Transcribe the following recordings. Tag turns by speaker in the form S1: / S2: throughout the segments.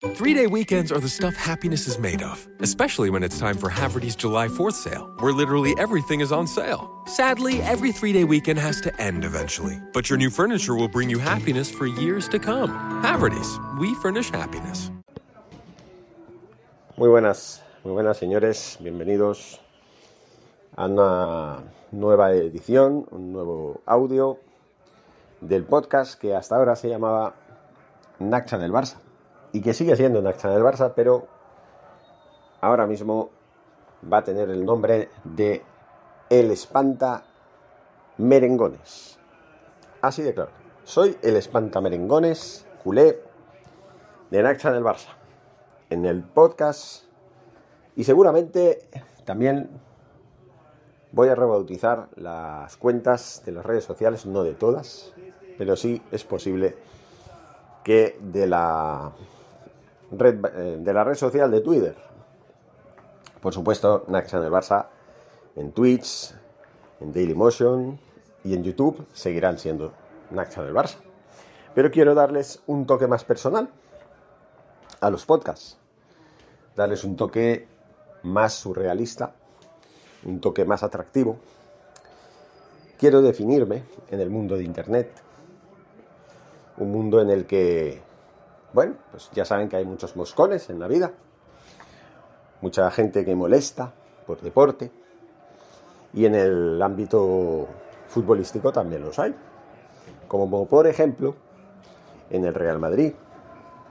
S1: Three day weekends are the stuff happiness is made of, especially when it's time for Haverty's July 4th sale, where literally everything is on sale. Sadly, every three day weekend has to end eventually, but your new furniture will bring you happiness for years to come. Haverty's, we furnish happiness.
S2: Muy buenas, muy buenas señores, bienvenidos a una nueva edición, un nuevo audio del podcast que hasta ahora se llamaba Naxa del Barça y que sigue siendo Naxa del Barça, pero ahora mismo va a tener el nombre de El Espanta Merengones. Así de claro. Soy el Espanta Merengones, culé, de Naxa del Barça. En el podcast y seguramente también voy a rebautizar las cuentas de las redes sociales, no de todas, pero sí es posible que de la red, eh, de la red social de Twitter. Por supuesto, Naxa del Barça en Twitch, en Dailymotion y en YouTube seguirán siendo Naxa del Barça. Pero quiero darles un toque más personal a los podcasts. Darles un toque más surrealista, un toque más atractivo. Quiero definirme en el mundo de Internet. Un mundo en el que bueno, pues ya saben que hay muchos moscones en la vida, mucha gente que molesta por deporte. Y en el ámbito futbolístico también los hay. Como por ejemplo en el Real Madrid,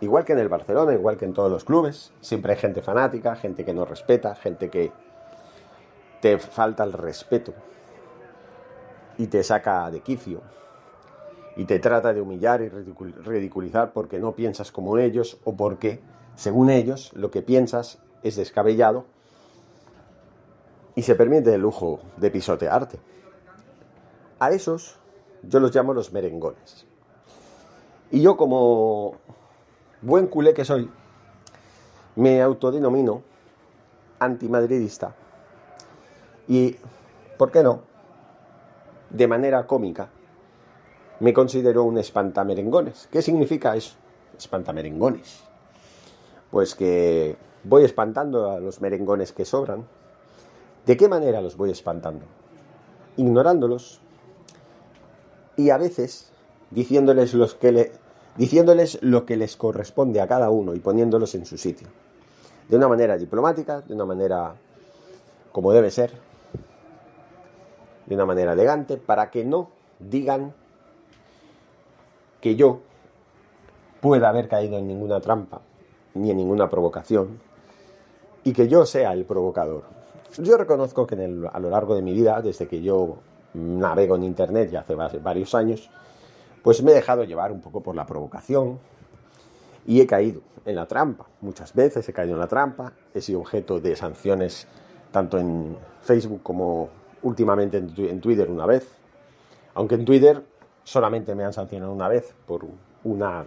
S2: igual que en el Barcelona, igual que en todos los clubes, siempre hay gente fanática, gente que no respeta, gente que te falta el respeto. Y te saca de quicio y te trata de humillar y ridiculizar porque no piensas como ellos o porque, según ellos, lo que piensas es descabellado y se permite el lujo de pisotearte. A esos yo los llamo los merengones. Y yo como buen culé que soy, me autodenomino antimadridista y, ¿por qué no?, de manera cómica, me considero un espantamerengones. ¿Qué significa eso? Espantamerengones. Pues que voy espantando a los merengones que sobran. ¿De qué manera los voy espantando? Ignorándolos y a veces diciéndoles, los que le, diciéndoles lo que les corresponde a cada uno y poniéndolos en su sitio. De una manera diplomática, de una manera como debe ser, de una manera elegante, para que no digan que yo pueda haber caído en ninguna trampa ni en ninguna provocación y que yo sea el provocador. Yo reconozco que a lo largo de mi vida, desde que yo navego en Internet ya hace varios años, pues me he dejado llevar un poco por la provocación y he caído en la trampa. Muchas veces he caído en la trampa, he sido objeto de sanciones tanto en Facebook como últimamente en Twitter una vez. Aunque en Twitter solamente me han sancionado una vez por una,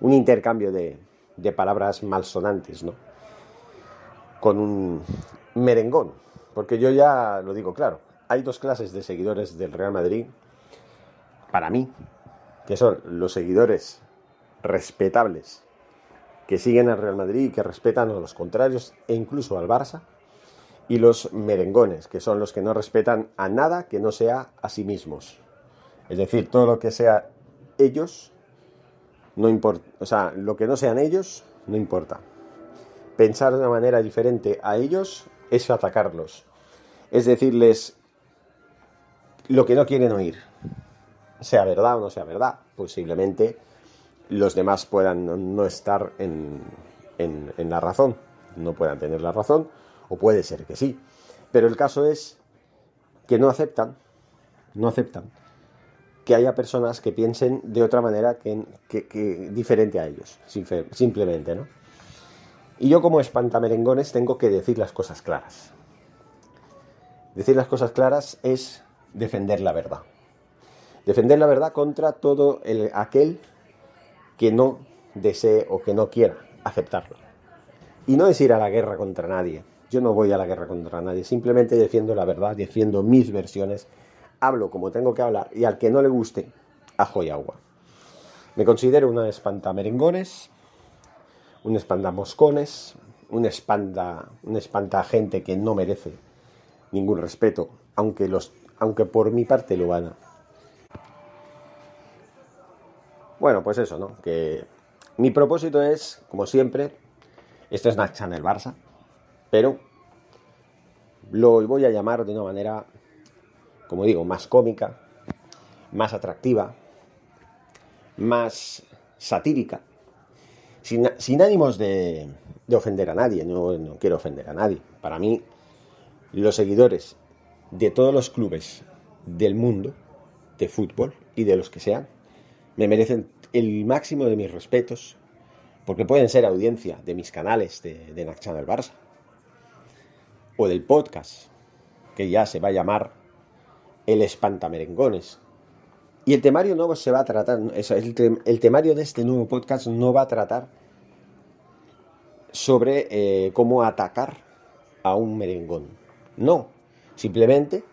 S2: un intercambio de, de palabras malsonantes, ¿no? Con un merengón. Porque yo ya lo digo claro, hay dos clases de seguidores del Real Madrid, para mí, que son los seguidores respetables que siguen al Real Madrid y que respetan a los contrarios e incluso al Barça, y los merengones, que son los que no respetan a nada que no sea a sí mismos. Es decir, todo lo que sea ellos, no importa, o sea, lo que no sean ellos, no importa. Pensar de una manera diferente a ellos es atacarlos. Es decirles lo que no quieren oír. Sea verdad o no sea verdad. Posiblemente los demás puedan no estar en, en la razón. No puedan tener la razón. O puede ser que sí. Pero el caso es que no aceptan. No aceptan que haya personas que piensen de otra manera que, diferente a ellos, simplemente, ¿no? Y yo como espantamerengones tengo que decir las cosas claras. Decir las cosas claras es defender la verdad. Defender la verdad contra todo el, aquel que no desee o que no quiera aceptarlo. Y no es ir a la guerra contra nadie. Yo no voy a la guerra contra nadie, simplemente defiendo la verdad, defiendo mis versiones, hablo como tengo que hablar y al que no le guste, ajo y agua. Me considero una espantamerengones, un espandamoscones, un espanta, un espanta gente que no merece ningún respeto, aunque, los, aunque por mi parte lo van a. Bueno, pues eso, ¿no? Que mi propósito es, como siempre, esto es Snack Channel Barça, pero lo voy a llamar de una manera, como digo, más cómica, más atractiva, más satírica, sin, ánimos de, ofender a nadie, no, quiero ofender a nadie. Para mí, los seguidores de todos los clubes del mundo de fútbol y de los que sean, me merecen el máximo de mis respetos, porque pueden ser audiencia de mis canales de, de Barça, o del podcast, que ya se va a llamar El Espantamerengones. Y el temario nuevo se va a tratar, el, el temario de este nuevo podcast no va a tratar sobre eh, cómo atacar a un merengón. No, simplemente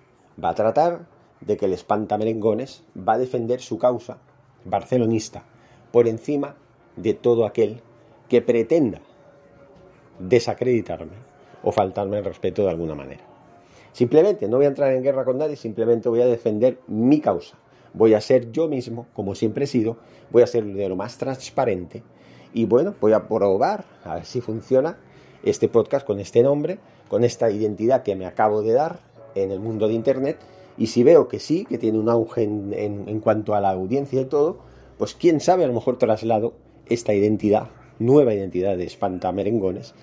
S2: va a tratar de que el espantamerengones va a defender su causa barcelonista por encima de todo aquel que pretenda desacreditarme o faltarme el respeto de alguna manera. Simplemente no voy a entrar en guerra con nadie, simplemente voy a defender mi causa. Voy a ser yo mismo, como siempre he sido, voy a ser de lo más transparente y bueno, voy a probar a ver si funciona este podcast con este nombre, con esta identidad que me acabo de dar en el mundo de Internet y si veo que sí, que tiene un auge en, cuanto a la audiencia y todo, pues quién sabe, a lo mejor traslado esta identidad, nueva identidad de Espanta Merengones,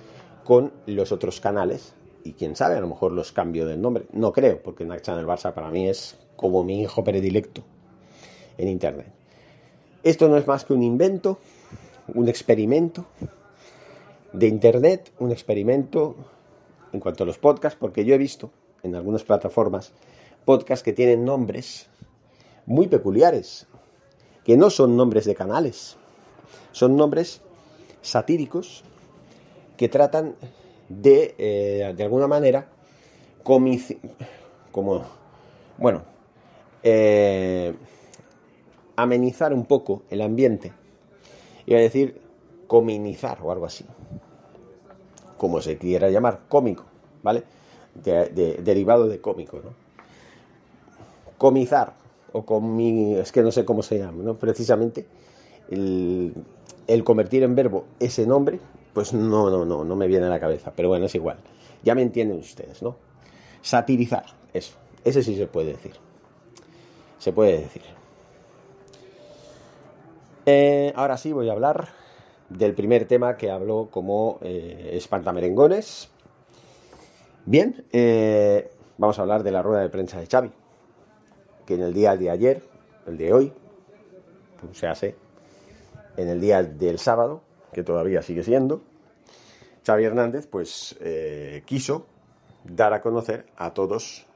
S2: con los otros canales. Y quién sabe, a lo mejor los cambio del nombre. No creo, porque Nac Channel Barça para mí es como mi hijo predilecto en Internet. Esto no es más que un invento, un experimento de Internet, un experimento en cuanto a los podcasts, porque yo he visto en algunas plataformas podcasts que tienen nombres muy peculiares, que no son nombres de canales, son nombres satíricos que tratan de, eh, de alguna manera, como, bueno, eh, amenizar un poco el ambiente. Iba a decir cominizar o algo así. Como se quiera llamar, cómico, ¿vale? derivado de cómico, ¿no? Comizar o comi, es que no sé cómo se llama, ¿no? Precisamente el, el convertir en verbo ese nombre, pues no, no, no, no me viene a la cabeza, pero bueno, es igual. Ya me entienden ustedes, ¿no? Satirizar, eso, ese sí se puede decir. Se puede decir. Eh, ahora sí voy a hablar del primer tema que hablo como eh, espantamerengones. Bien, eh, vamos a hablar de la rueda de prensa de Xavi, que en el día de ayer, el de hoy, pues se hace, en el día del sábado, que todavía sigue siendo, Xavi Hernández pues quiso dar a conocer a todos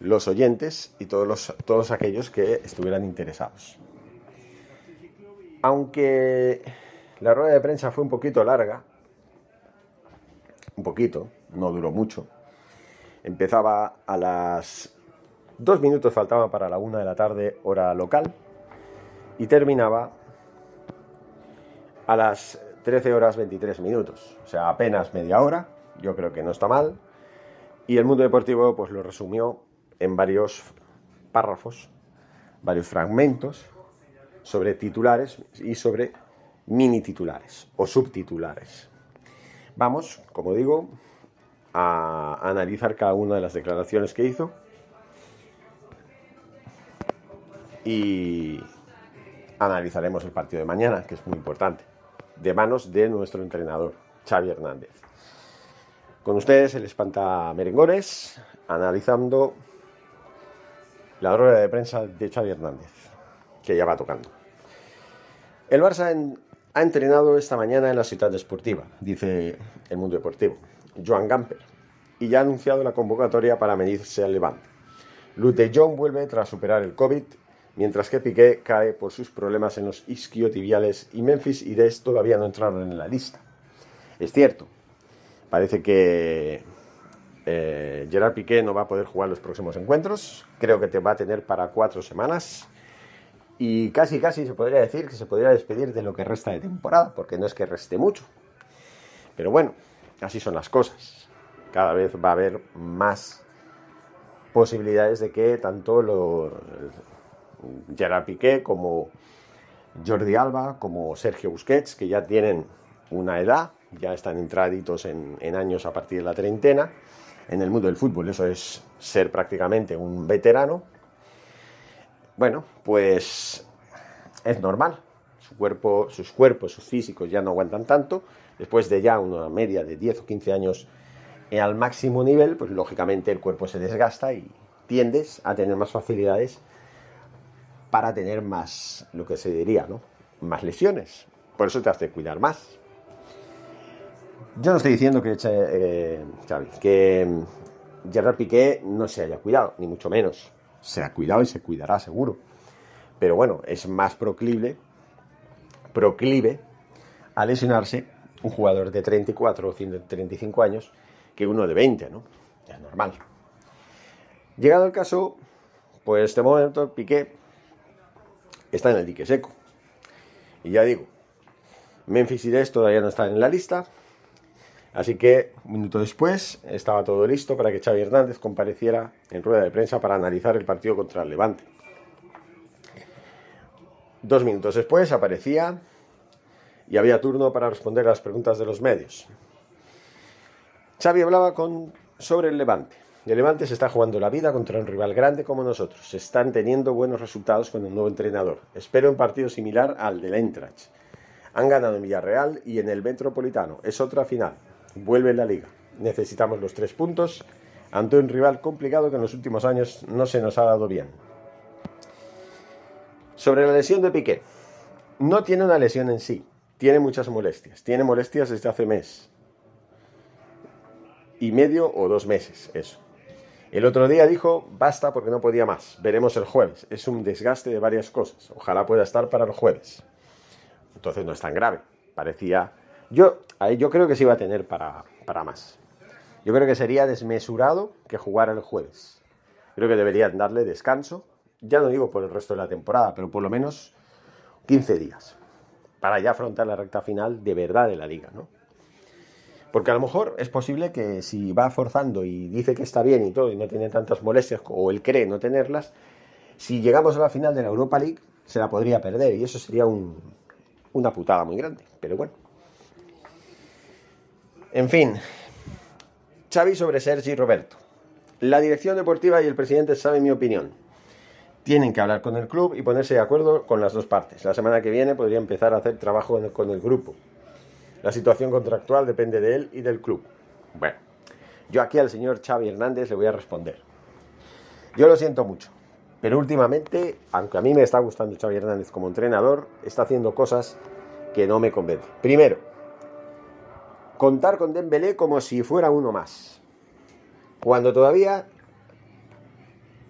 S2: los oyentes y todos, los, todos aquellos que estuvieran interesados. Aunque la rueda de prensa fue un poquito larga, un poquito, no duró mucho. Empezaba a las dos minutos faltaban para la una de la tarde, hora local, y terminaba a las 13 horas 23 minutos, o sea, apenas media hora, yo creo que no está mal. Y el mundo deportivo pues lo resumió en varios párrafos, varios fragmentos, sobre titulares y sobre mini titulares o subtitulares. Vamos, como digo, a analizar cada una de las declaraciones que hizo y analizaremos el partido de mañana, que es muy importante, de manos de nuestro entrenador, Xavi Hernández. Con ustedes el Espanta Merengones, analizando la rueda de prensa de Xavi Hernández, que ya va tocando. El Barça ha entrenado esta mañana en la ciudad deportiva, dice el mundo deportivo, Joan Gamper, y ya ha anunciado la convocatoria para medirse al Levante. Luz de Jong vuelve tras superar el COVID mientras que Piqué cae por sus problemas en los isquiotibiales y Memphis y Des todavía no entraron en la lista. Es cierto, parece que eh, Gerard Piqué no va a poder jugar los próximos encuentros, creo que te va a tener para cuatro semanas y casi casi se podría decir que se podría despedir de lo que resta de temporada, porque no es que reste mucho. Pero bueno, así son las cosas. Cada vez va a haber más posibilidades de que tanto lo, Gerard Piqué como Jordi Alba, como Sergio Busquets, que ya tienen una edad, ya están entraditos en, en años a partir de la treintena, en el mundo del fútbol. Eso es ser prácticamente un veterano. Bueno, pues es normal. Su cuerpo, sus cuerpos, sus físicos ya no aguantan tanto. Después de ya una media de 10 o 15 años al máximo nivel, pues lógicamente el cuerpo se desgasta y tiendes a tener más facilidades para tener más, lo que se diría, ¿no? Más lesiones. Por eso te has de cuidar más. Yo no estoy diciendo que, eh, que mm, Gerard Piqué no se haya cuidado, ni mucho menos. Se ha cuidado y se cuidará seguro. Pero bueno, es más proclive, proclive a lesionarse un jugador de 34 o 35 años que uno de 20, ¿no? Es normal. Llegado el caso, pues este momento Piqué está en el dique seco. Y ya digo, Memphis y Des todavía no están en la lista, Así que un minuto después estaba todo listo para que Xavi Hernández compareciera en rueda de prensa para analizar el partido contra el Levante. Dos minutos después aparecía y había turno para responder a las preguntas de los medios. Xavi hablaba con, sobre el Levante. El Levante se está jugando la vida contra un rival grande como nosotros. Se están teniendo buenos resultados con el nuevo entrenador. Espero un partido similar al del Eintracht. Han ganado en Villarreal y en el Metropolitano. Es otra final vuelve la liga. Necesitamos los tres puntos ante un rival complicado que en los últimos años no se nos ha dado bien. Sobre la lesión de Piqué. No tiene una lesión en sí, tiene muchas molestias. Tiene molestias desde hace mes y medio o dos meses, eso. El otro día dijo, basta porque no podía más, veremos el jueves. Es un desgaste de varias cosas, ojalá pueda estar para el jueves. Entonces no es tan grave, parecía yo, yo creo que sí va a tener para, para más. Yo creo que sería desmesurado que jugara el jueves. Creo que deberían darle descanso, ya no digo por el resto de la temporada, pero por lo menos 15 días, para ya afrontar la recta final de verdad de la liga, ¿no? Porque a lo mejor es posible que si va forzando y dice que está bien y todo y no tiene tantas molestias o él cree no tenerlas, si llegamos a la final de la Europa League se la podría perder y eso sería una putada muy grande. Pero bueno, en fin, Xavi sobre Sergi Roberto. La dirección deportiva y el presidente saben mi opinión. Tienen que hablar con el club y ponerse de acuerdo con las dos partes. La semana que viene podría empezar a hacer trabajo con el grupo. La situación contractual depende de él y del club. Bueno, yo aquí al señor Xavi Hernández le voy a responder. Yo lo siento mucho, pero últimamente, aunque a mí me está gustando Xavi Hernández como entrenador, está haciendo cosas que no me convencen. Primero, contar con Dembélé como si fuera uno más. Cuando todavía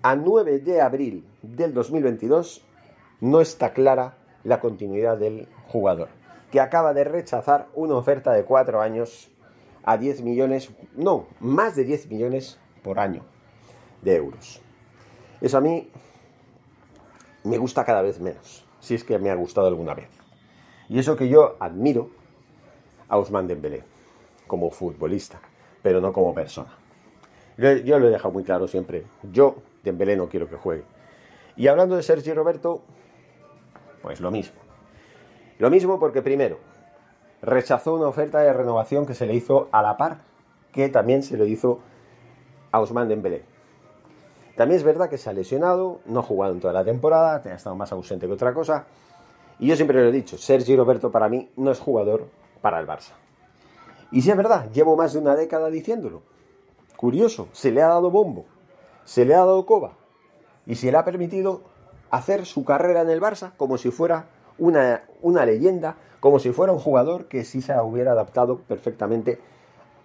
S2: a 9 de abril del 2022 no está clara la continuidad del jugador, que acaba de rechazar una oferta de 4 años a 10 millones, no, más de 10 millones por año de euros. Eso a mí me gusta cada vez menos, si es que me ha gustado alguna vez. Y eso que yo admiro a Ousmane Dembélé como futbolista, pero no como persona. Yo, lo he dejado muy claro siempre. Yo, Dembélé, no quiero que juegue. Y hablando de Sergio Roberto, pues lo mismo. Lo mismo porque primero, rechazó una oferta de renovación que se le hizo a la par, que también se le hizo a Ousmane Dembélé. También es verdad que se ha lesionado, no ha jugado en toda la temporada, ha estado más ausente que otra cosa. Y yo siempre lo he dicho, Sergio Roberto para mí no es jugador para el Barça. Y si es verdad, llevo más de una década diciéndolo. Curioso, se le ha dado bombo, se le ha dado coba y se le ha permitido hacer su carrera en el Barça como si fuera una, una leyenda, como si fuera un jugador que sí se hubiera adaptado perfectamente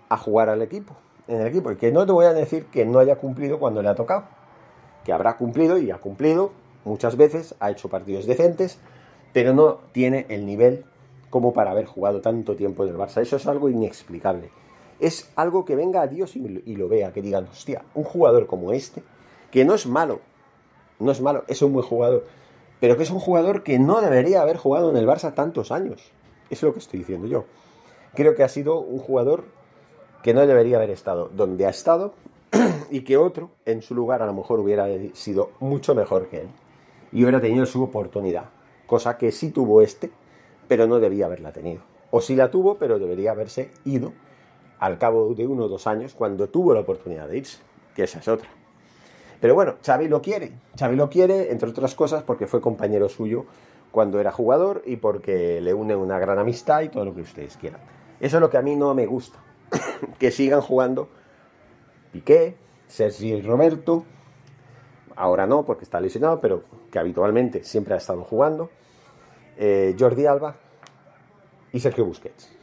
S2: a jugar al equipo, en el equipo. Y que no te voy a decir que no haya cumplido cuando le ha tocado, que habrá cumplido y ha cumplido muchas veces, ha hecho partidos decentes, pero no tiene el nivel como para haber jugado tanto tiempo en el Barça. Eso es algo inexplicable. Es algo que venga a Dios y lo vea, que digan, hostia, un jugador como este, que no es malo, no es malo, es un buen jugador, pero que es un jugador que no debería haber jugado en el Barça tantos años. Es lo que estoy diciendo yo. Creo que ha sido un jugador que no debería haber estado donde ha estado y que otro en su lugar a lo mejor hubiera sido mucho mejor que él y hubiera tenido su oportunidad, cosa que sí tuvo este, pero no debía haberla tenido. O sí la tuvo, pero debería haberse ido al cabo de uno o dos años cuando tuvo la oportunidad de irse, que esa es otra. Pero bueno, Xavi lo quiere. Xavi lo quiere, entre otras cosas, porque fue compañero suyo cuando era jugador y porque le une una gran amistad y todo lo que ustedes quieran. Eso es lo que a mí no me gusta. que sigan jugando Piqué, Sergi Roberto, ahora no porque está lesionado, pero que habitualmente siempre ha estado jugando, eh, Jordi Alba y Sergio Busquets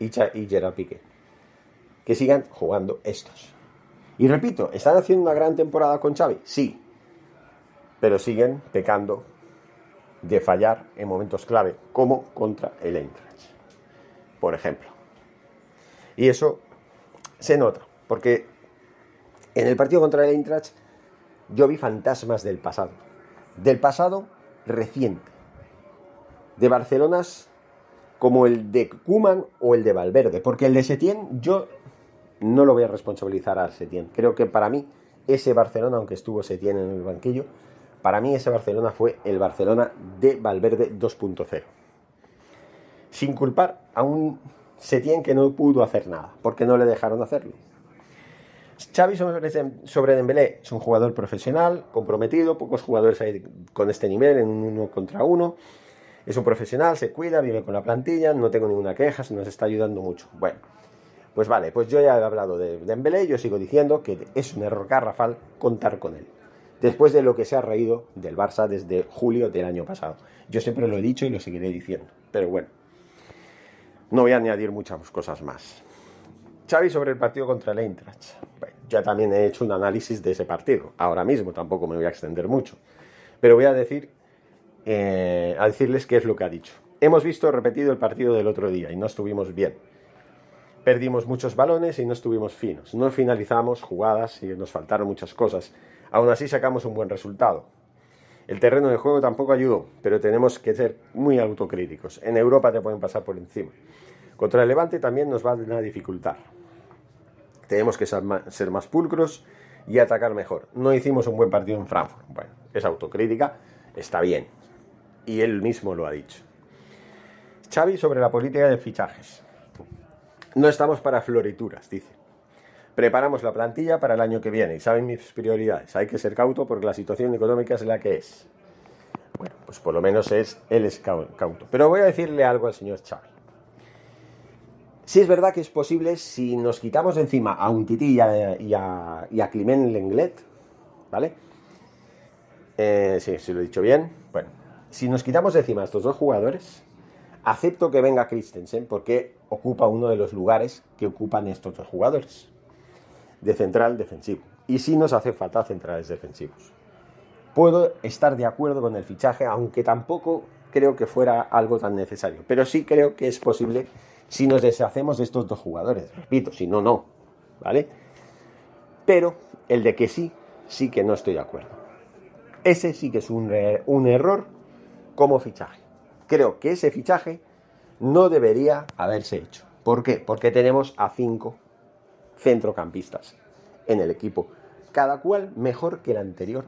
S2: y, y Gerard Piqué. Que sigan jugando estos. Y repito, ¿están haciendo una gran temporada con Xavi? Sí, pero siguen pecando de fallar en momentos clave, como contra el Eintracht, por ejemplo. Y eso se nota, porque en el partido contra el Eintracht yo vi fantasmas del pasado, del pasado reciente, de Barcelonas como el de Kuman o el de Valverde, porque el de Setién yo no lo voy a responsabilizar a Setién. Creo que para mí ese Barcelona, aunque estuvo Setién en el banquillo, para mí ese Barcelona fue el Barcelona de Valverde 2.0. Sin culpar a un Setién que no pudo hacer nada, porque no le dejaron hacerlo. Xavi sobre, Dembélé es un jugador profesional, comprometido, pocos jugadores hay con este nivel en un uno contra uno. Es un profesional, se cuida, vive con la plantilla, no tengo ninguna queja, se nos está ayudando mucho. Bueno, pues vale, pues yo ya he hablado de Dembélé, yo sigo diciendo que es un error garrafal contar con él. Después de lo que se ha reído del Barça desde julio del año pasado. Yo siempre lo he dicho y lo seguiré diciendo. Pero bueno, no voy a añadir muchas cosas más. Xavi sobre el partido contra el Eintracht. ya también he hecho un análisis de ese partido. Ahora mismo tampoco me voy a extender mucho. Pero voy a decir, eh, a decirles qué es lo que ha dicho. Hemos visto repetido el partido del otro día y no estuvimos bien. Perdimos muchos balones y no estuvimos finos. No finalizamos jugadas y nos faltaron muchas cosas. Aún así sacamos un buen resultado. El terreno de juego tampoco ayudó, pero tenemos que ser muy autocríticos. En Europa te pueden pasar por encima. Contra el Levante también nos va a dificultar. Tenemos que ser más pulcros y atacar mejor. No hicimos un buen partido en Frankfurt. Bueno, es autocrítica, está bien. Y él mismo lo ha dicho. Xavi sobre la política de fichajes. No estamos para florituras, dice. Preparamos la plantilla para el año que viene y saben mis prioridades. Hay que ser cauto porque la situación económica es la que es. Bueno, pues por lo menos es él es cauto. Pero voy a decirle algo al señor Xavi. Sí es verdad que es posible si nos quitamos de encima a un Titi y a, y Lenglet, ¿vale? Eh, sí, si lo he dicho bien. Bueno, si nos quitamos de encima a estos dos jugadores, acepto que venga Christensen porque ocupa uno de los lugares que ocupan estos dos jugadores de central defensivo. Y si nos hace falta centrales defensivos. Puedo estar de acuerdo con el fichaje, aunque tampoco creo que fuera algo tan necesario. Pero sí creo que es posible si nos deshacemos de estos dos jugadores. Repito, si no, no. ¿Vale? Pero el de que sí, sí que no estoy de acuerdo. Ese sí que es un, un error como fichaje. Creo que ese fichaje no debería haberse hecho. ¿Por qué? Porque tenemos a cinco centrocampistas en el equipo, cada cual mejor que el anterior.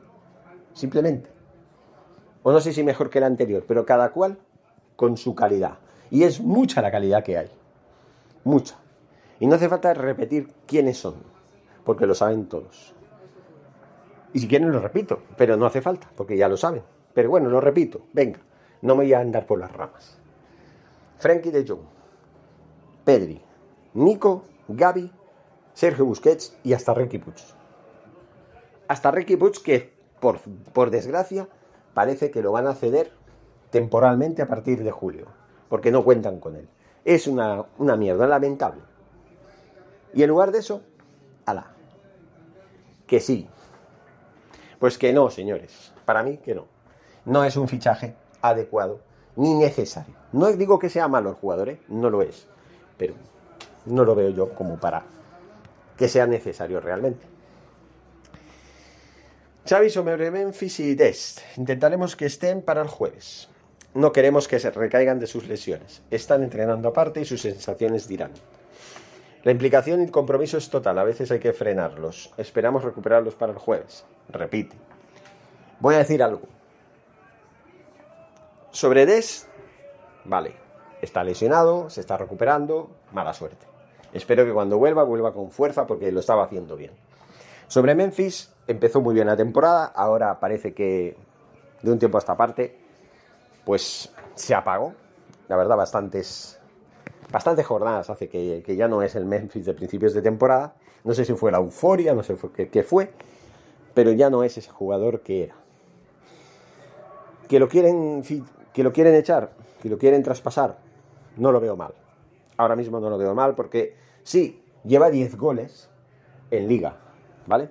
S2: Simplemente. O no sé si mejor que el anterior, pero cada cual con su calidad. Y es mucha la calidad que hay. Mucha. Y no hace falta repetir quiénes son, porque lo saben todos. Y si quieren lo repito, pero no hace falta, porque ya lo saben. Pero bueno, lo repito, venga, no me voy a andar por las ramas. Frankie de Jong, Pedri, Nico, Gaby, Sergio Busquets y hasta Ricky Puig. Hasta Ricky Puig que, por, por desgracia, parece que lo van a ceder temporalmente a partir de julio porque no cuentan con él. Es una, una mierda, lamentable. Y en lugar de eso, ala, que sí. Pues que no, señores. Para mí que no. no es un fichaje adecuado ni necesario. No digo que sea malo el jugador, ¿eh? no lo es, pero no lo veo yo como para que sea necesario realmente. Xavi sobre Memphis y Dest. Intentaremos que estén para el jueves. No queremos que se recaigan de sus lesiones. Están entrenando aparte y sus sensaciones dirán. La implicación y compromiso es total. A veces hay que frenarlos. Esperamos recuperarlos para el jueves. Repite. Voy a decir algo. Sobre Des, vale. Está lesionado, se está recuperando. Mala suerte. Espero que cuando vuelva, vuelva con fuerza porque lo estaba haciendo bien. Sobre Memphis, empezó muy bien la temporada, ahora parece que de un tiempo a esta parte, pues se apagó. La verdad, bastantes, bastantes jornadas hace que, ya no es el Memphis de principios de temporada. No sé si fue la euforia, no sé qué, fue, pero ya no es ese jugador que era. Que lo quieren, que lo quieren echar, que lo quieren traspasar, no lo veo mal. Ahora mismo no lo veo mal porque sí, lleva 10 goles en liga, ¿vale?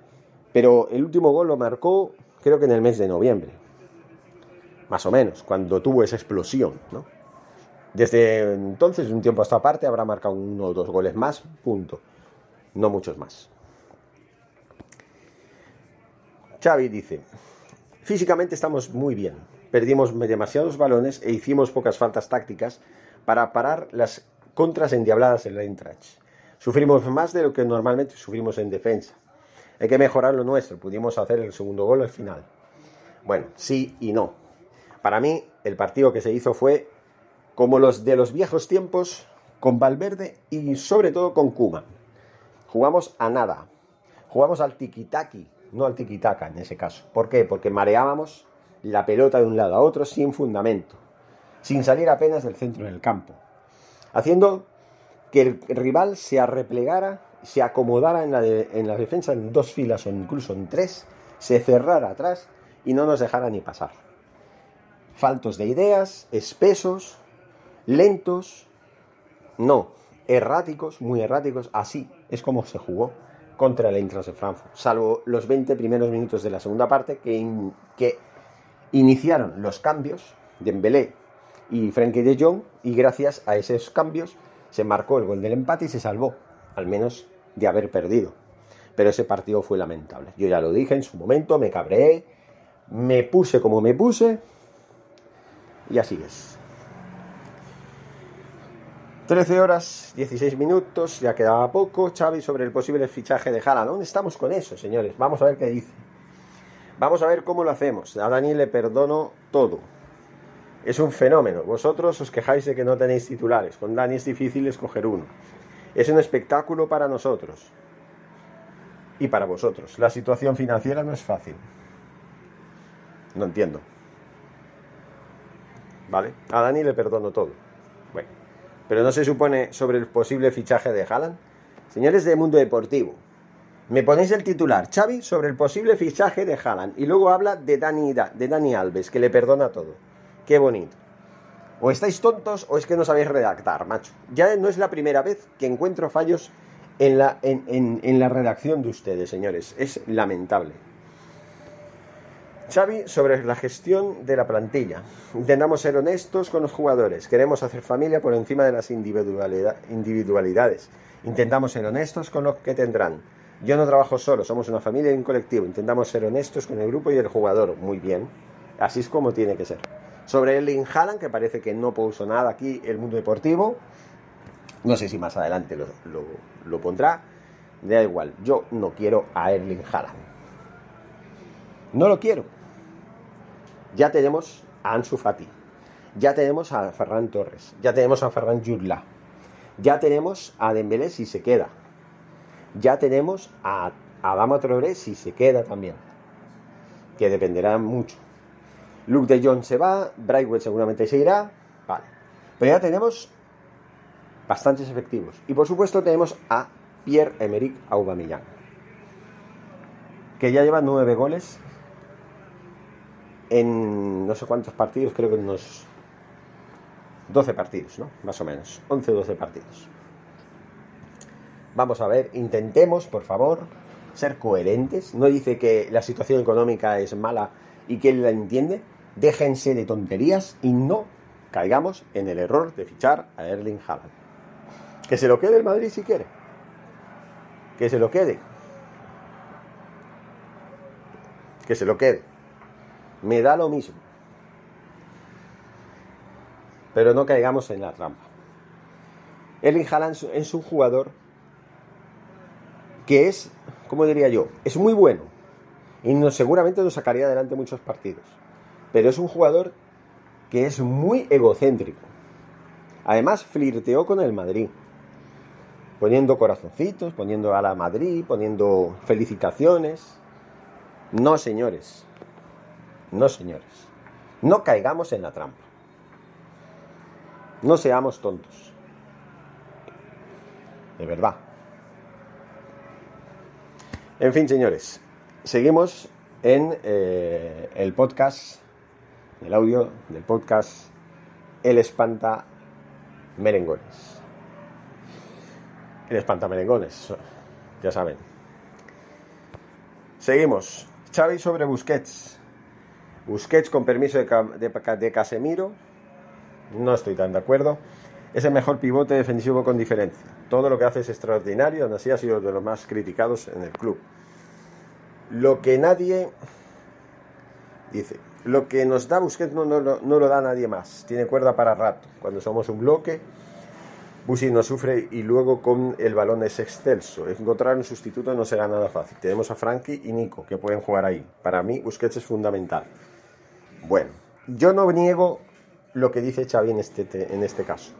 S2: Pero el último gol lo marcó creo que en el mes de noviembre, más o menos, cuando tuvo esa explosión, ¿no? Desde entonces, un tiempo hasta aparte, habrá marcado uno o dos goles más, punto. No muchos más. Xavi dice, físicamente estamos muy bien, perdimos demasiados balones e hicimos pocas faltas tácticas para parar las contras endiabladas en la Eintracht. Sufrimos más de lo que normalmente sufrimos en defensa. Hay que mejorar lo nuestro. Pudimos hacer el segundo gol al final. Bueno, sí y no. Para mí, el partido que se hizo fue como los de los viejos tiempos con Valverde y sobre todo con Kuma. Jugamos a nada. Jugamos al tiki-taki, no al tiki-taka en ese caso. ¿Por qué? Porque mareábamos la pelota de un lado a otro sin fundamento, sin salir apenas del centro del campo, haciendo que el rival se arreplegara se acomodara en la, en la defensa en dos filas o incluso en tres, se cerrara atrás y no nos dejara ni pasar. Faltos de ideas, espesos, lentos, no, erráticos, muy erráticos, así es como se jugó contra el Eintracht de Frankfurt, salvo los 20 primeros minutos de la segunda parte que, que iniciaron los cambios de Embelé y Frenkie de Jong y gracias a esos cambios se marcó el gol del empate y se salvó, al menos de haber perdido. Pero ese partido fue lamentable. Yo ya lo dije en su momento, me cabreé, me puse como me puse y así es. 13 horas, 16 minutos, ya quedaba poco. Xavi sobre el posible fichaje de Haaland. ¿Dónde estamos con eso, señores? Vamos a ver qué dice. Vamos a ver cómo lo hacemos. A Dani le perdono todo. Es un fenómeno. Vosotros os quejáis de que no tenéis titulares. Con Dani es difícil escoger uno. Es un espectáculo para nosotros y para vosotros. La situación financiera no es fácil. No entiendo. ¿Vale? A Dani le perdono todo. Bueno, pero no se supone sobre el posible fichaje de Haaland. Señores de Mundo Deportivo, me ponéis el titular, Xavi, sobre el posible fichaje de Haaland y luego habla de Dani, de Dani Alves, que le perdona todo. Qué bonito. O estáis tontos o es que no sabéis redactar, macho. Ya no es la primera vez que encuentro fallos en la, en, la redacción de ustedes, señores. Es lamentable. Xavi, sobre la gestión de la plantilla. Intentamos ser honestos con los jugadores. Queremos hacer familia por encima de las individualidades. Intentamos ser honestos con los que tendrán. Yo no trabajo solo, somos una familia y un colectivo. Intentamos ser honestos con el grupo y el jugador. Muy bien. Así es como tiene que ser. Sobre Erling Haaland, que parece que no puso nada aquí el mundo deportivo. No sé si más adelante lo, pondrá. Da igual, yo no quiero a Erling Haaland. No lo quiero. Ya tenemos a Ansu Fati. Ya tenemos a Ferran Torres. Ya tenemos a Ferran Jurla. Ya tenemos a Dembélé si se queda. Ya tenemos a Adama Traoré si se queda también. Que dependerá mucho. Luke de Jong se va, Brightwell seguramente se irá. Vale. Pero ya tenemos bastantes efectivos. Y por supuesto tenemos a Pierre-Emerick Aubameyang. Que ya lleva nueve goles en no sé cuántos partidos, creo que unos 12 partidos, ¿no? Más o menos. 11 o 12 partidos. Vamos a ver, intentemos, por favor, ser coherentes. No dice que la situación económica es mala y que él la entiende, déjense de tonterías y no caigamos en el error de fichar a Erling Haaland. Que se lo quede el Madrid si quiere. Que se lo quede. Que se lo quede. Me da lo mismo. Pero no caigamos en la trampa. Erling Haaland es un jugador que es, como diría yo, es muy bueno. Y seguramente nos sacaría adelante muchos partidos. Pero es un jugador que es muy egocéntrico. Además, flirteó con el Madrid. Poniendo corazoncitos, poniendo a la Madrid, poniendo felicitaciones. No, señores. No, señores. No caigamos en la trampa. No seamos tontos. De verdad. En fin, señores. Seguimos en eh, el podcast el audio del podcast El Espanta Merengones. El Espanta Merengones, ya saben. Seguimos. Xavi sobre Busquets. Busquets con permiso de, Casemiro. No estoy tan de acuerdo. Es el mejor pivote defensivo con diferencia. Todo lo que hace es extraordinario, aún así ha sido de los más criticados en el club. Lo que nadie dice, lo que nos da Busquets no, no, lo da nadie más. Tiene cuerda para rato. Cuando somos un bloque, Busi no sufre y luego con el balón es excelso. Encontrar un sustituto no será nada fácil. Tenemos a Frankie y Nico que pueden jugar ahí. Para mí, Busquets es fundamental. Bueno, yo no niego lo que dice Xavi en este, en este caso.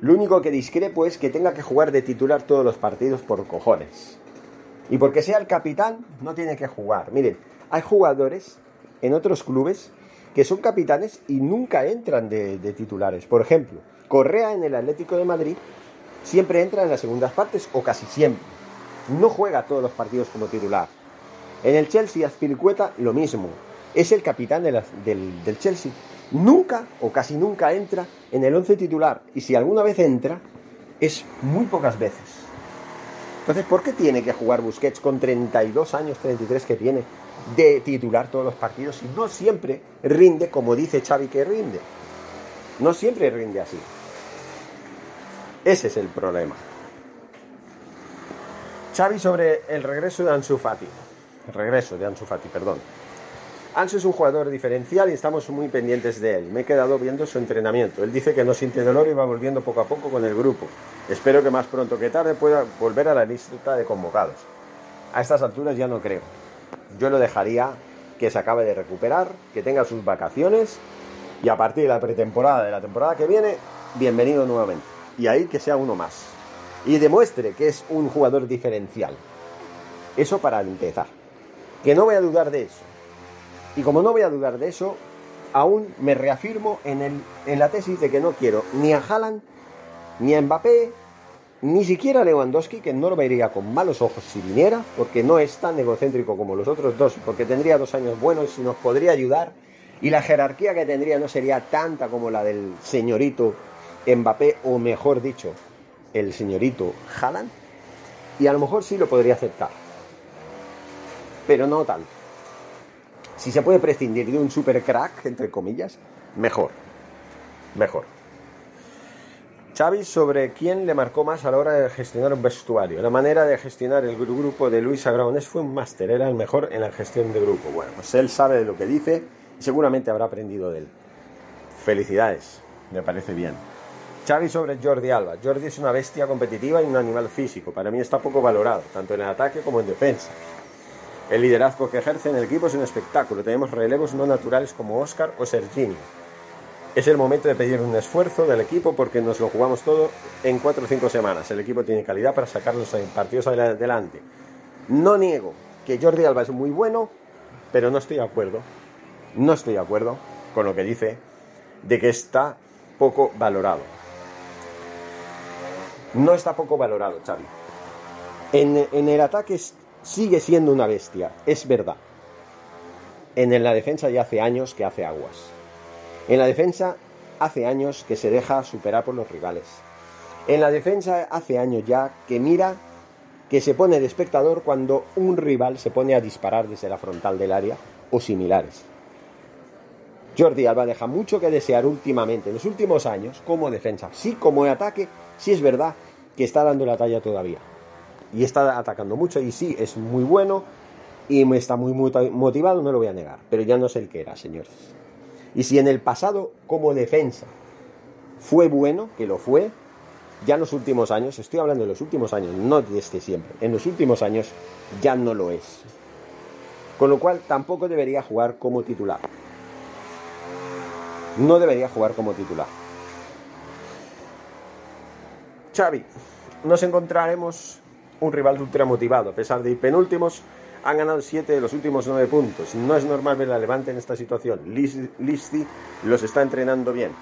S2: Lo único que discrepo es que tenga que jugar de titular todos los partidos por cojones. Y porque sea el capitán, no tiene que jugar. Miren, hay jugadores en otros clubes que son capitanes y nunca entran de, titulares. Por ejemplo, Correa en el Atlético de Madrid siempre entra en las segundas partes o casi siempre. No juega todos los partidos como titular. En el Chelsea, Azpilicueta, lo mismo. Es el capitán del, del, Chelsea. Nunca o casi nunca entra en el once titular. Y si alguna vez entra, es muy pocas veces. Entonces, ¿por qué tiene que jugar Busquets con 32 años, 33 que tiene, de titular todos los partidos y no siempre rinde como dice Xavi que rinde? No siempre rinde así. Ese es el problema. Xavi sobre el regreso de Ansu Fati. Regreso de Ansu Fati, perdón. Ansu es un jugador diferencial y estamos muy pendientes de él. Me he quedado viendo su entrenamiento. Él dice que no siente dolor y va volviendo poco a poco con el grupo. Espero que más pronto que tarde pueda volver a la lista de convocados. A estas alturas ya no creo. Yo lo dejaría que se acabe de recuperar, que tenga sus vacaciones y a partir de la pretemporada de la temporada que viene, bienvenido nuevamente. Y ahí que sea uno más. Y demuestre que es un jugador diferencial. Eso para empezar. Que no voy a dudar de eso y como no voy a dudar de eso, aún me reafirmo en, el, en la tesis de que no quiero ni a Haaland, ni a Mbappé, ni siquiera a Lewandowski, que no lo vería con malos ojos si viniera, porque no es tan egocéntrico como los otros dos, porque tendría dos años buenos y nos podría ayudar, y la jerarquía que tendría no sería tanta como la del señorito Mbappé, o mejor dicho, el señorito Haaland, y a lo mejor sí lo podría aceptar, pero no tanto. Si se puede prescindir de un super crack, entre comillas, mejor. Mejor. Xavi sobre quién le marcó más a la hora de gestionar un vestuario. La manera de gestionar el grupo de Luis Agraones fue un máster, era el mejor en la gestión de grupo. Bueno, pues él sabe de lo que dice y seguramente habrá aprendido de él. Felicidades, me parece bien. Xavi sobre Jordi Alba. Jordi es una bestia competitiva y un animal físico. Para mí está poco valorado, tanto en el ataque como en defensa. El liderazgo que ejerce en el equipo es un espectáculo. Tenemos relevos no naturales como Oscar o Serginho. Es el momento de pedir un esfuerzo del equipo porque nos lo jugamos todo en 4 o 5 semanas. El equipo tiene calidad para sacarlos en partidos adelante. No niego que Jordi Alba es muy bueno, pero no estoy de acuerdo. No estoy de acuerdo con lo que dice de que está poco valorado. No está poco valorado, Xavi. En, en el ataque sigue siendo una bestia, es verdad. En la defensa ya hace años que hace aguas. En la defensa hace años que se deja superar por los rivales. En la defensa hace años ya que mira que se pone de espectador cuando un rival se pone a disparar desde la frontal del área o similares. Jordi Alba deja mucho que desear últimamente, en los últimos años, como defensa. Sí, como ataque, sí es verdad que está dando la talla todavía. Y está atacando mucho y sí, es muy bueno y me está muy motivado, no lo voy a negar. Pero ya no es el que era, señores. Y si en el pasado, como defensa, fue bueno, que lo fue, ya en los últimos años, estoy hablando de los últimos años, no desde siempre, en los últimos años ya no lo es. Con lo cual tampoco debería jugar como titular. No debería jugar como titular. Xavi, nos encontraremos un rival ultra motivado. A pesar de ir penúltimos, han ganado 7 de los últimos 9 puntos. No es normal ver a Levante en esta situación. Listi los está entrenando bien.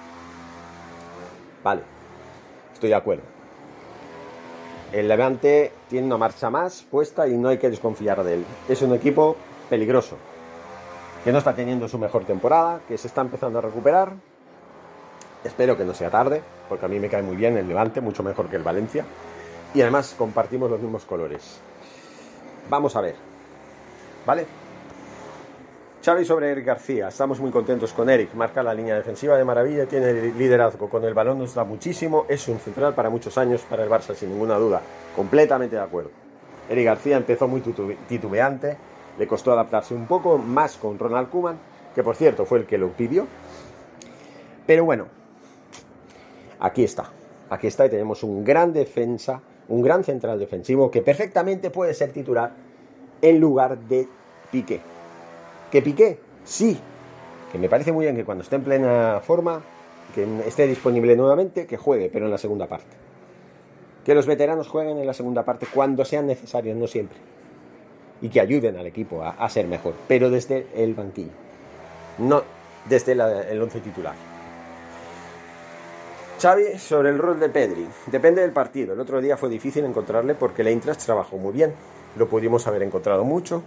S2: Vale, estoy de acuerdo. El Levante tiene una marcha más puesta y no hay que desconfiar de él. Es un equipo peligroso, que no está teniendo su mejor temporada, que se está empezando a recuperar. Espero que no sea tarde, porque a mí me cae muy bien el Levante, mucho mejor que el Valencia. Y además compartimos los mismos colores. Vamos a ver. ¿Vale? Xavi sobre Eric García. Estamos muy contentos con Eric. Marca la línea defensiva de maravilla, tiene liderazgo. Con el balón nos da muchísimo. Es un central para muchos años para el Barça, sin ninguna duda. Completamente de acuerdo. Eric García empezó muy titubeante. Le costó adaptarse un poco más con Ronald Kuman, que por cierto fue el que lo pidió. Pero bueno, aquí está. Aquí está y tenemos un gran defensa, un gran central defensivo que perfectamente puede ser titular en lugar de Piqué. ¿Que Piqué? Sí. Que me parece muy bien que cuando esté en plena forma, que esté disponible nuevamente, que juegue, pero en la segunda parte. Que los veteranos jueguen en la segunda parte cuando sean necesarios, no siempre. Y que ayuden al equipo a, ser mejor, pero desde el banquillo. No desde el once titular. Xavi sobre el rol de Pedri. Depende del partido. El otro día fue difícil encontrarle porque el Eintracht trabajó muy bien. Lo pudimos haber encontrado mucho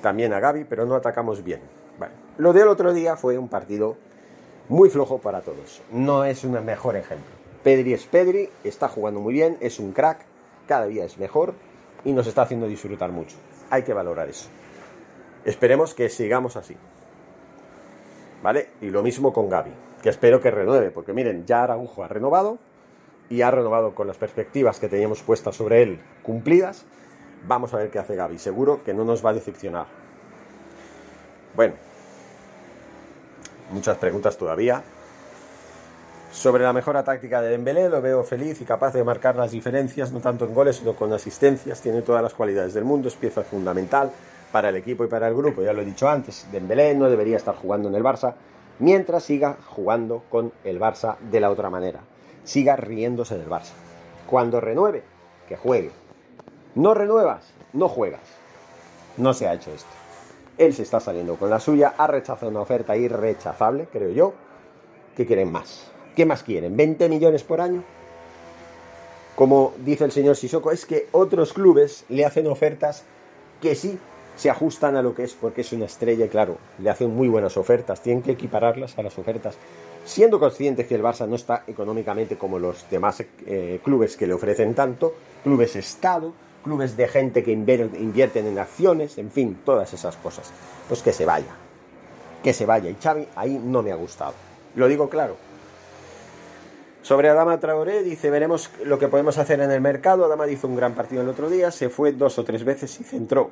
S2: también a Gaby, pero no atacamos bien. lo del otro día fue un partido muy flojo para todos. No es un mejor ejemplo. Pedri es Pedri, está jugando muy bien, es un crack, cada día es mejor y nos está haciendo disfrutar mucho. Hay que valorar eso. Esperemos que sigamos así. ¿Vale? Y lo mismo con Gaby, que espero que renueve, porque miren, ya Araujo ha renovado y ha renovado con las perspectivas que teníamos puestas sobre él cumplidas Vamos a ver qué hace Gaby. Seguro que no nos va a decepcionar. Bueno, muchas preguntas todavía. Sobre la mejora táctica de Dembélé, lo veo feliz y capaz de marcar las diferencias, no tanto en goles, sino con asistencias. Tiene todas las cualidades del mundo, es pieza fundamental para el equipo y para el grupo. Ya lo he dicho antes, Dembélé no debería estar jugando en el Barça mientras siga jugando con el Barça de la otra manera. Siga riéndose del Barça. Cuando renueve, que juegue no renuevas, no juegas. No se ha hecho esto. Él se está saliendo con la suya, ha rechazado una oferta irrechazable, creo yo. ¿Qué quieren más? ¿Qué más quieren? ¿20 millones por año? Como dice el señor Sissoko, es que otros clubes le hacen ofertas que sí se ajustan a lo que es, porque es una estrella y claro, le hacen muy buenas ofertas, tienen que equipararlas a las ofertas, siendo conscientes que el Barça no está económicamente como los demás eh, clubes que le ofrecen tanto, clubes Estado, clubes de gente que invierten en acciones, en fin, todas esas cosas. Pues que se vaya, que se vaya. Y Xavi ahí no me ha gustado. Lo digo claro. Sobre Adama Traoré dice, veremos lo que podemos hacer en el mercado. Adama hizo un gran partido el otro día, se fue dos o tres veces y centró.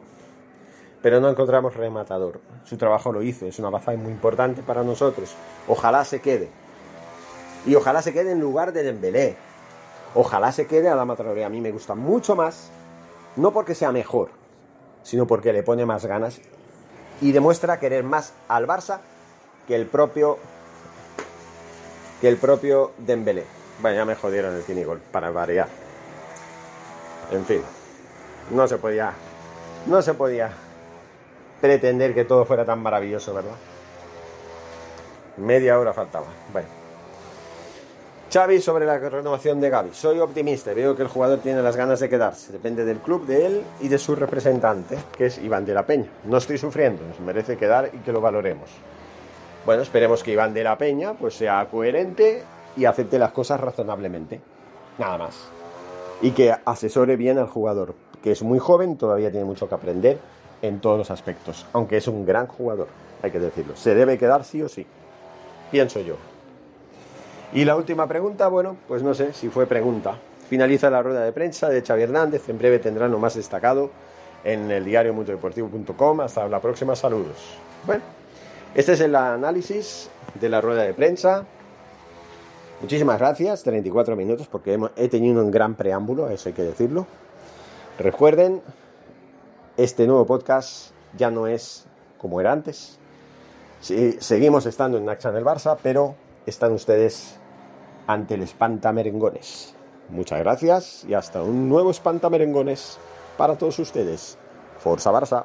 S2: Pero no encontramos rematador. Su trabajo lo hizo, es una baza muy importante para nosotros. Ojalá se quede. Y ojalá se quede en lugar de Dembélé. Ojalá se quede Adama Traoré. A mí me gusta mucho más no porque sea mejor, sino porque le pone más ganas y demuestra querer más al Barça que el propio que el propio Dembélé. Bueno, ya me jodieron el cinigol para variar. En fin, no se podía no se podía pretender que todo fuera tan maravilloso, ¿verdad? Media hora faltaba. Bueno. Xavi sobre la renovación de Gaby. Soy optimista, veo que el jugador tiene las ganas de quedarse. Depende del club, de él y de su representante, que es Iván de la Peña. No estoy sufriendo, nos merece quedar y que lo valoremos. Bueno, esperemos que Iván de la Peña pues sea coherente y acepte las cosas razonablemente. Nada más. Y que asesore bien al jugador, que es muy joven, todavía tiene mucho que aprender en todos los aspectos, aunque es un gran jugador, hay que decirlo. Se debe quedar sí o sí. pienso yo. Y la última pregunta, bueno, pues no sé si fue pregunta. Finaliza la rueda de prensa de Xavi Hernández. En breve tendrán lo más destacado en el diario mundodeportivo.com. Hasta la próxima, saludos. Bueno, este es el análisis de la rueda de prensa. Muchísimas gracias, 34 minutos, porque he tenido un gran preámbulo, eso hay que decirlo. Recuerden, este nuevo podcast ya no es como era antes. seguimos estando en Naxa el Barça, pero están ustedes ante el Espanta Merengones. Muchas gracias y hasta un nuevo Espanta Merengones para todos ustedes. Forza Barça.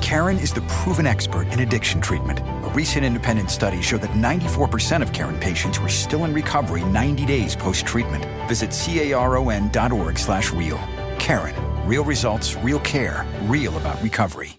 S3: Karen is the proven expert in addiction treatment. A recent independent study showed that 94% of Karen patients were still in recovery 90 days post-treatment. Visit caron.org slash real. Karen. Real results, real care, real about recovery.